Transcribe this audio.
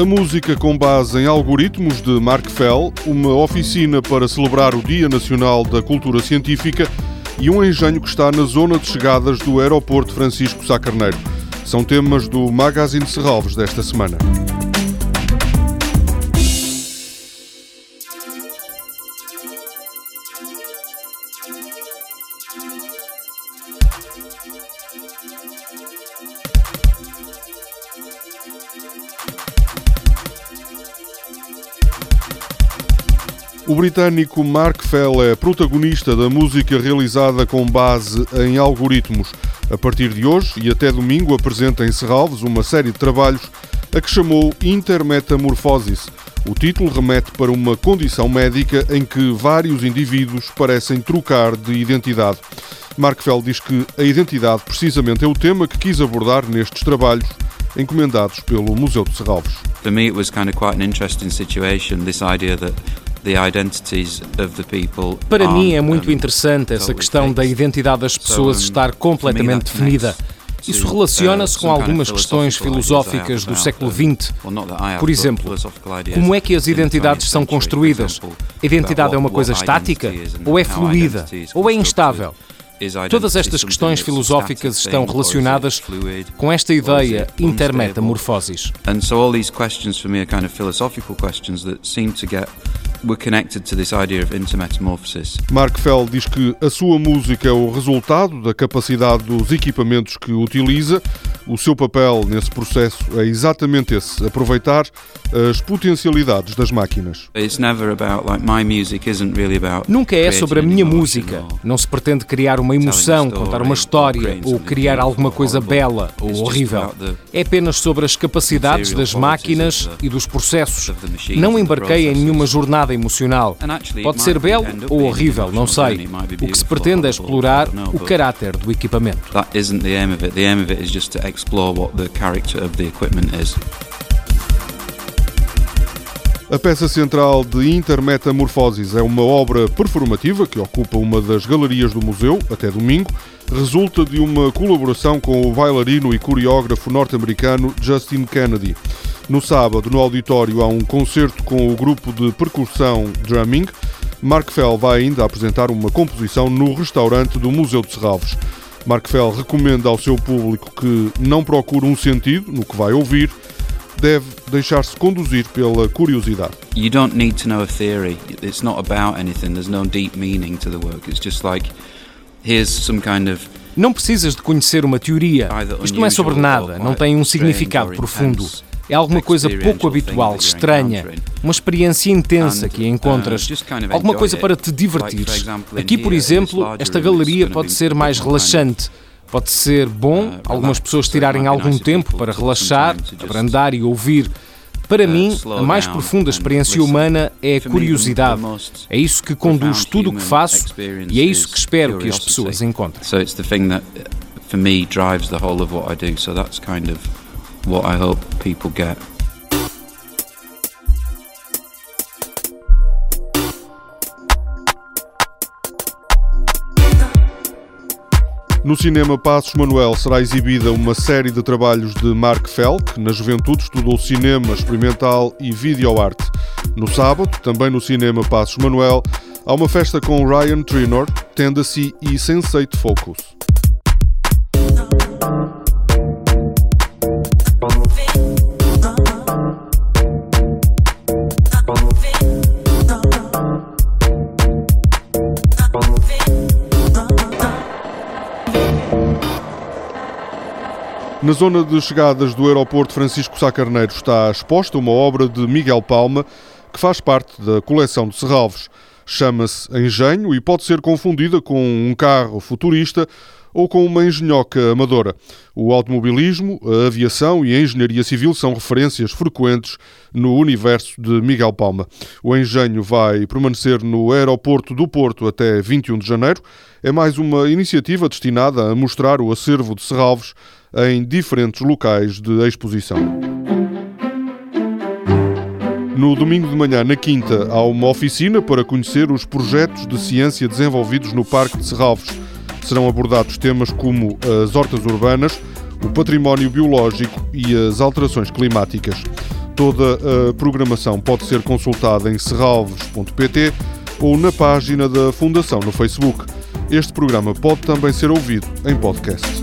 A música com base em algoritmos de Mark Fell, uma oficina para celebrar o Dia Nacional da Cultura Científica e um engenho que está na zona de chegadas do aeroporto Francisco Sá Carneiro. São temas do Magazine Serralves desta semana. O britânico Mark Fell é protagonista da música realizada com base em algoritmos. A partir de hoje e até domingo apresenta em Serralves uma série de trabalhos a que chamou Intermetamorphosis. O título remete para uma condição médica em que vários indivíduos parecem trocar de identidade. Mark Fell diz que a identidade precisamente é o tema que quis abordar nestes trabalhos encomendados pelo Museu de Serralves. For me it was kind of quite para mim é muito interessante essa questão da identidade das pessoas estar completamente definida. Isso relaciona-se com algumas questões filosóficas do século XX. Por exemplo, como é que as identidades são construídas? A identidade é uma coisa estática? Ou é fluida? Ou é instável? Todas estas questões filosóficas estão relacionadas com esta ideia intermetamorfosis. And so all these questions for me are kind of philosophical questions that seem to get were connected to this idea of intermetamorphosis. Mark Fell diz que a sua música é o resultado da capacidade dos equipamentos que utiliza. O seu papel nesse processo é exatamente esse: aproveitar as potencialidades das máquinas. Nunca é sobre a minha música. Não se pretende criar uma emoção, contar uma história ou criar alguma coisa bela ou horrível. É apenas sobre as capacidades das máquinas e dos processos. Não embarquei em nenhuma jornada emocional. Pode ser belo ou horrível, não sei. O que se pretende é explorar o caráter do equipamento. That isn't the aim of it. The aim of it is just to explore what the character of the equipment is. A peça central de Intermetamorfoses é uma obra performativa que ocupa uma das galerias do museu até domingo. Resulta de uma colaboração com o bailarino e coreógrafo norte-americano Justin Kennedy. No sábado, no auditório, há um concerto com o grupo de percussão Drumming. Mark Fell vai ainda apresentar uma composição no restaurante do Museu de Serralves. Mark Fell recomenda ao seu público que não procure um sentido no que vai ouvir, deve deixar-se conduzir pela curiosidade. You don't need to know a theory. It's not about anything. There's no deep meaning to the work. It's just like here's some kind of Não precisas de conhecer uma teoria. Isto não é sobre nada, não tem um significado profundo. É alguma coisa pouco habitual, estranha, uma experiência intensa que encontras, alguma coisa para te divertires. Aqui, por exemplo, esta galeria pode ser mais relaxante. Pode ser bom algumas pessoas tirarem algum tempo para relaxar, abrandar e ouvir. Para mim, a mais profunda experiência humana é a curiosidade. É isso que conduz tudo o que faço e é isso que espero que as pessoas encontrem. So it's the thing that for me drives the whole of what I do. So that's kind of what I hope people get. No cinema Passos Manuel será exibida uma série de trabalhos de Mark Fell, que na juventude estudou cinema experimental e videoarte. No sábado, também no cinema Passos Manuel, há uma festa com Ryan Trinor, Tendency e Sense8 Focus. Na zona de chegadas do aeroporto Francisco Sá Carneiro está exposta uma obra de Miguel Palma que faz parte da coleção de Serralves. Chama-se Engenho e pode ser confundida com um carro futurista ou com uma engenhoca amadora. O automobilismo, a aviação e a engenharia civil são referências frequentes no universo de Miguel Palma. O engenho vai permanecer no aeroporto do Porto até 21 de janeiro. É mais uma iniciativa destinada a mostrar o acervo de Serralves em diferentes locais de exposição. No domingo de manhã, na Quinta, há uma oficina para conhecer os projetos de ciência desenvolvidos no Parque de Serralves. Serão abordados temas como as hortas urbanas, o património biológico e as alterações climáticas. Toda a programação pode ser consultada em serralves.pt ou na página da Fundação no Facebook. Este programa pode também ser ouvido em podcast.